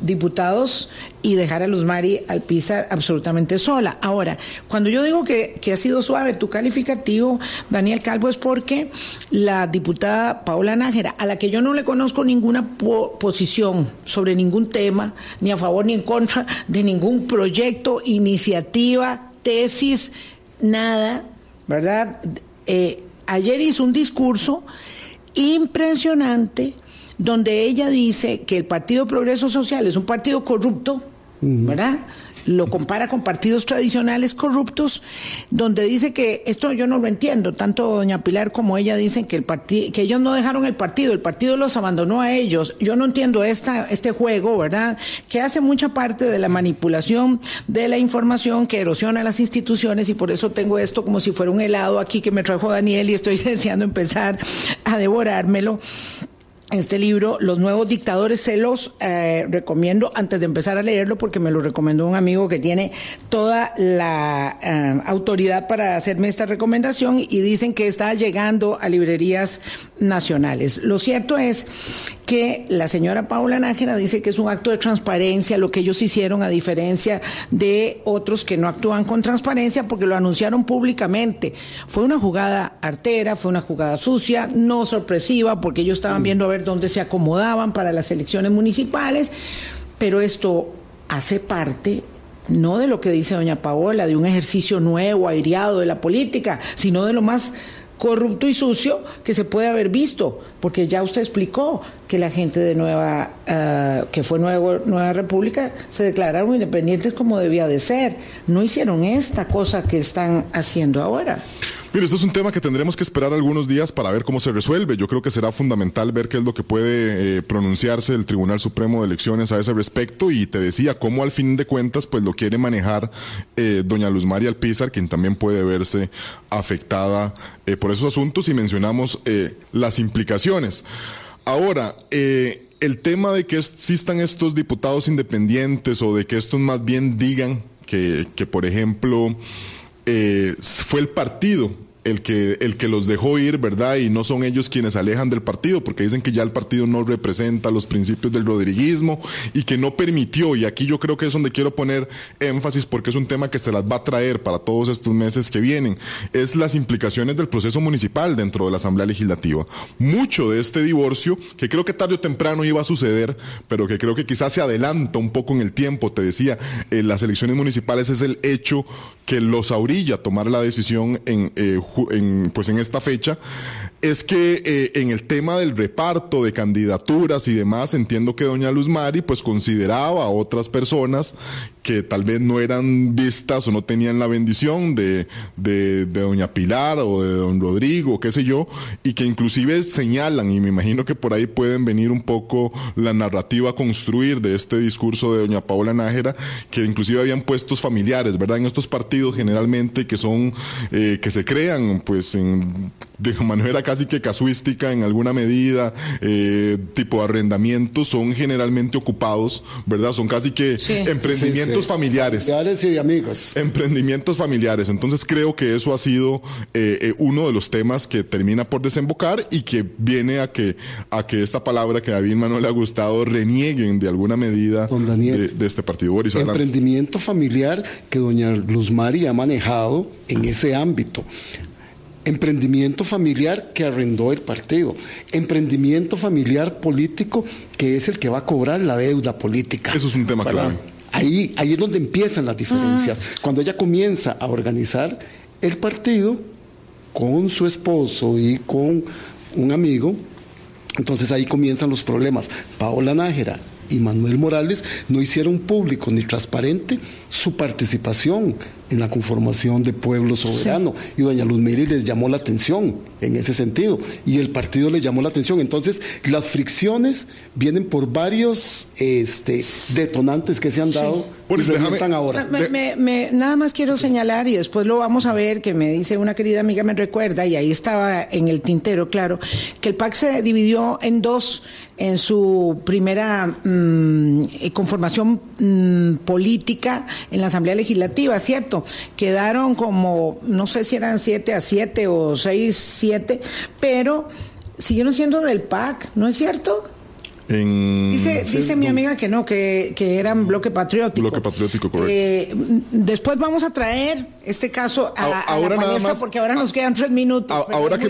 diputados y dejar a Luz Mari Alpizar absolutamente sola. Ahora, cuando yo digo que, que, ha sido suave tu calificativo, Daniel Calvo, es porque la diputada Paula Nájera, a la que yo no le conozco ninguna posición sobre ningún tema, ni a favor ni en contra de ningún proyecto, iniciativa, tesis, nada, ¿verdad? Eh, ayer hizo un discurso impresionante donde ella dice que el Partido Progreso Social es un partido corrupto, ¿verdad? Lo compara con partidos tradicionales corruptos, donde dice que esto yo no lo entiendo, tanto doña Pilar como ella dicen que el que ellos no dejaron el partido, el partido los abandonó a ellos. Yo no entiendo esta este juego, ¿verdad? Que hace mucha parte de la manipulación de la información que erosiona las instituciones y por eso tengo esto como si fuera un helado aquí que me trajo Daniel y estoy [laughs] deseando empezar a devorármelo este libro, Los Nuevos Dictadores, se los eh, recomiendo antes de empezar a leerlo porque me lo recomendó un amigo que tiene toda la eh, autoridad para hacerme esta recomendación y dicen que está llegando a librerías nacionales. Lo cierto es que la señora Paula Nájera dice que es un acto de transparencia lo que ellos hicieron a diferencia de otros que no actúan con transparencia porque lo anunciaron públicamente. Fue una jugada artera, fue una jugada sucia, no sorpresiva porque ellos estaban viendo a ver dónde se acomodaban para las elecciones municipales, pero esto hace parte no de lo que dice doña Paola, de un ejercicio nuevo, aireado de la política, sino de lo más corrupto y sucio que se puede haber visto, porque ya usted explicó que la gente de Nueva, eh, que fue Nueva, Nueva República, se declararon independientes como debía de ser. No hicieron esta cosa que están haciendo ahora.
Mire, esto es un tema que tendremos que esperar algunos días para ver cómo se resuelve. Yo creo que será fundamental ver qué es lo que puede eh, pronunciarse el Tribunal Supremo de Elecciones a ese respecto y te decía cómo al fin de cuentas pues lo quiere manejar eh, doña Luz María Alpizar, quien también puede verse afectada eh, por esos asuntos y mencionamos las implicaciones. Ahora, el tema de que existan estos diputados independientes o de que estos más bien digan que, que por ejemplo, eh, fue el partido el que, el que los dejó ir, ¿verdad? Y no son ellos quienes alejan del partido, porque dicen que ya el partido no representa los principios del rodriguismo y que no permitió, y aquí yo creo que es donde quiero poner énfasis porque es un tema que se las va a traer para todos estos meses que vienen, es las implicaciones del proceso municipal dentro de la Asamblea Legislativa. Mucho de este divorcio, que creo que tarde o temprano iba a suceder, pero que creo que quizás se adelanta un poco en el tiempo, te decía, en las elecciones municipales es el hecho que los orilla a tomar la decisión en, eh, en, pues en esta fecha, es que eh, en el tema del reparto de candidaturas y demás, entiendo que doña Luz Mari pues consideraba a otras personas que tal vez no eran vistas o no tenían la bendición de, de, doña Pilar o de don Rodrigo, qué sé yo, y que inclusive señalan, y me imagino que por ahí pueden venir un poco la narrativa a construir de este discurso de doña Paola Nájera, que inclusive habían puestos familiares, ¿verdad? En estos partidos generalmente que son, eh, que se crean pues en de manera casi que casuística en alguna medida, eh, tipo arrendamientos, son generalmente ocupados, ¿verdad? Son casi que emprendimientos familiares.
Familiares y de amigos.
Emprendimientos familiares. Entonces creo que eso ha sido eh, eh, uno de los temas que termina por desembocar y que viene a que, a que esta palabra que a Vilma no le ha gustado renieguen de alguna medida de, este partido. Boris,
emprendimiento familiar que doña Luz Mari ha manejado en ese ámbito emprendimiento familiar que arrendó el partido, emprendimiento familiar político que es el que va a cobrar la deuda política.
Eso es un tema clave.
Ahí, ahí es donde empiezan las diferencias. Ah. Cuando ella comienza a organizar el partido con su esposo y con un amigo, entonces ahí comienzan los problemas. Paola Nájera y Manuel Morales no hicieron público ni transparente su participación en la conformación de Pueblo Soberano. Y doña Luz Miri les llamó la atención en ese sentido. Y el partido le llamó la atención. Entonces, las fricciones vienen por varios este, detonantes que se han dado y
déjame, ahora. nada más quiero señalar, y después lo vamos a ver, que me dice una querida amiga, me recuerda, y ahí estaba en el tintero, claro, que el PAC se dividió en dos en su primera mm, conformación mm, política en la Asamblea Legislativa, ¿cierto? Quedaron como, no sé si eran siete a siete o seis, siete, pero siguieron siendo del PAC, ¿no es cierto? Dice, dice mi amiga que no, que, que eran bloque patriótico.
Bloque patriótico, correcto.
Eh, después vamos a traer este caso a, ahora la palestra porque ahora nos quedan tres minutos.
ahora que,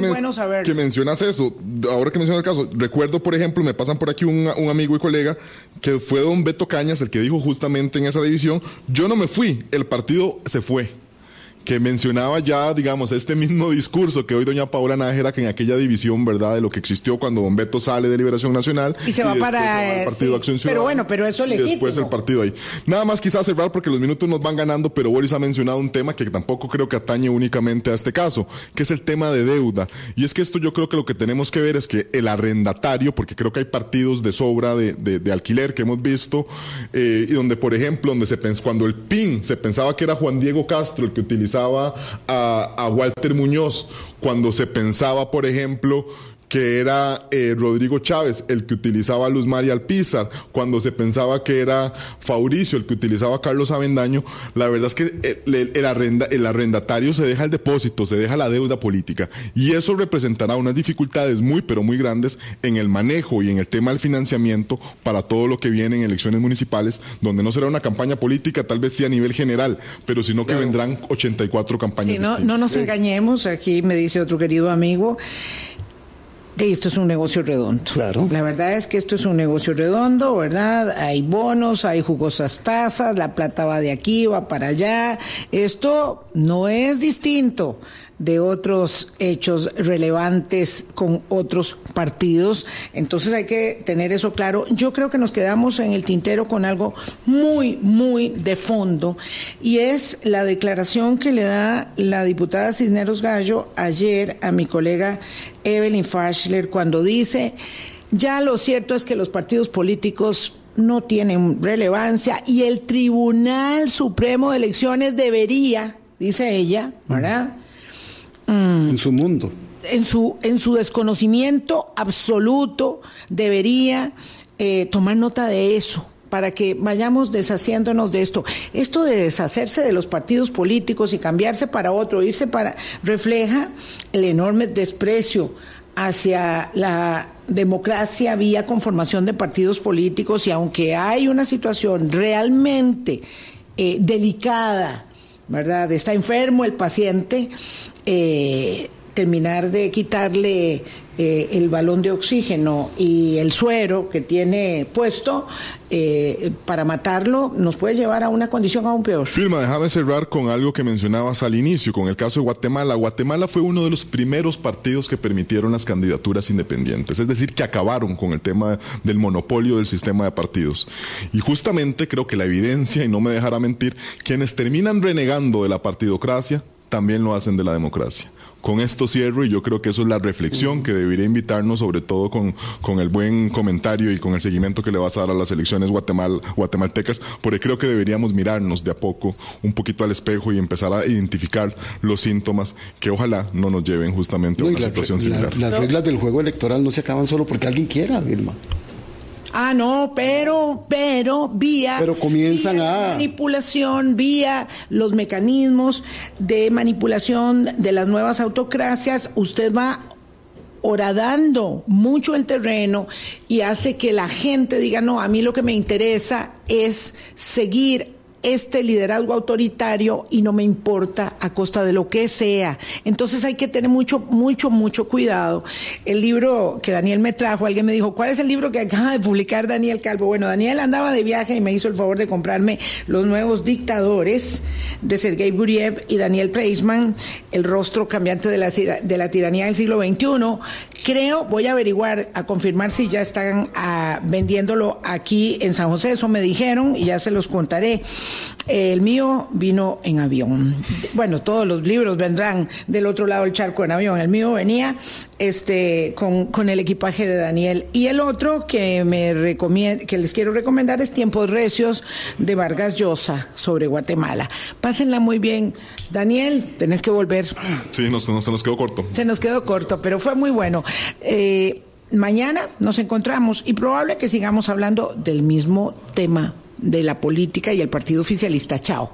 que mencionas eso, ahora que mencionas el caso, recuerdo, por ejemplo, me pasan por aquí un, un amigo y colega que fue don Beto Cañas el que dijo justamente en esa división, yo no me fui, el partido se fue que mencionaba ya, digamos, este mismo discurso que hoy doña Paula Nájera, que en aquella división, ¿verdad?, de lo que existió cuando don Beto sale de Liberación Nacional.
Y se va para...
el Partido Acción Ciudadana.
Pero bueno, pero eso
le Y después el partido ahí. Nada más quizás cerrar porque los minutos nos van ganando, pero Boris ha mencionado un tema que tampoco creo que atañe únicamente a este caso, que es el tema de deuda. Y es que esto yo creo que lo que tenemos que ver es que el arrendatario, porque creo que hay partidos de sobra de, de, alquiler que hemos visto, eh, y donde, por ejemplo, donde se cuando el PIN se pensaba que era Juan Diego Castro el que utilizaba a, Walter Muñoz, cuando se pensaba, por ejemplo, que era eh, Rodrigo Chávez el que utilizaba a Luz María Alpizar, cuando se pensaba que era Fauricio el que utilizaba a Carlos Avendaño, la verdad es que eh, el, arrenda, el arrendatario se deja el depósito, se deja la deuda política y eso representará unas dificultades muy pero muy grandes en el manejo y en el tema del financiamiento para todo lo que viene en elecciones municipales, donde no será una campaña política, tal vez sí a nivel general, pero sino que vendrán 84 campañas.
no, no, nos engañemos, aquí me dice otro querido amigo, esto es un negocio redondo.
Claro.
La verdad es que esto es un negocio redondo, ¿verdad? Hay bonos, hay jugosas tasas, la plata va de aquí, va para allá. Esto no es distinto de otros hechos relevantes con otros partidos. Entonces hay que tener eso claro. Yo creo que nos quedamos en el tintero con algo muy, muy de fondo y es la declaración que le da la diputada Cisneros Gallo ayer a mi colega Evelyn Faschler cuando dice, ya lo cierto es que los partidos políticos no tienen relevancia y el Tribunal Supremo de Elecciones debería, dice ella, ¿verdad?
En su mundo.
En su, en su desconocimiento absoluto debería eh, tomar nota de eso para que vayamos deshaciéndonos de esto. Esto de deshacerse de los partidos políticos y cambiarse para otro, irse para, refleja el enorme desprecio hacia la democracia vía conformación de partidos políticos y aunque hay una situación realmente eh, delicada ¿verdad? Está enfermo el paciente, eh, terminar de quitarle eh, el balón de oxígeno y el suero que tiene puesto eh, para matarlo, nos puede llevar a una condición aún peor.
Firma, déjame cerrar con algo que mencionabas al inicio, con el caso de Guatemala. Guatemala fue uno de los primeros partidos que permitieron las candidaturas independientes, es decir, que acabaron con el tema del monopolio del sistema de partidos. Y justamente creo que la evidencia, y no me dejará mentir, quienes terminan renegando de la partidocracia también lo hacen de la democracia con esto cierro y yo creo que eso es la reflexión que debería invitarnos, sobre todo con, con el buen comentario y con el seguimiento que le vas a dar a las elecciones guatemal, guatemaltecas, porque creo que deberíamos mirarnos de a poco un poquito al espejo y empezar a identificar los síntomas que ojalá no nos lleven justamente a una situación similar.
las reglas del juego electoral no se acaban solo porque alguien quiera, Vilma.
Ah, no, pero, pero, vía.
Pero comienzan a.
Manipulación, vía los mecanismos de manipulación de las nuevas autocracias, usted va horadando mucho el terreno y hace que la gente diga, no, a mí lo que me interesa es seguir este liderazgo autoritario y no me importa a costa de lo que sea. Entonces hay que tener mucho, mucho, mucho cuidado. El libro que Daniel me trajo, alguien me dijo, ¿cuál es el libro que acaba de publicar Daniel Calvo? Bueno, Daniel andaba de viaje y me hizo el favor de comprarme Los Nuevos Dictadores de Sergei Guriev y Daniel Treisman, El rostro cambiante de la, de la tiranía del siglo XXI. Creo, voy a averiguar, a confirmar si ya están ah, vendiéndolo aquí en San José, eso me dijeron y ya se los contaré. El mío vino en avión. Bueno, todos los libros vendrán del otro lado del charco en avión. El mío venía este, con, el equipaje de Daniel. Y el otro que, me que les quiero recomendar es Tiempos Recios de Vargas Llosa sobre Guatemala. Pásenla muy bien. Daniel, tenés que volver.
Sí, no, se nos quedó corto.
Se nos quedó corto, pero fue muy bueno. Eh, mañana nos encontramos y probable que sigamos hablando del mismo tema de la política y el partido oficialista. Chao.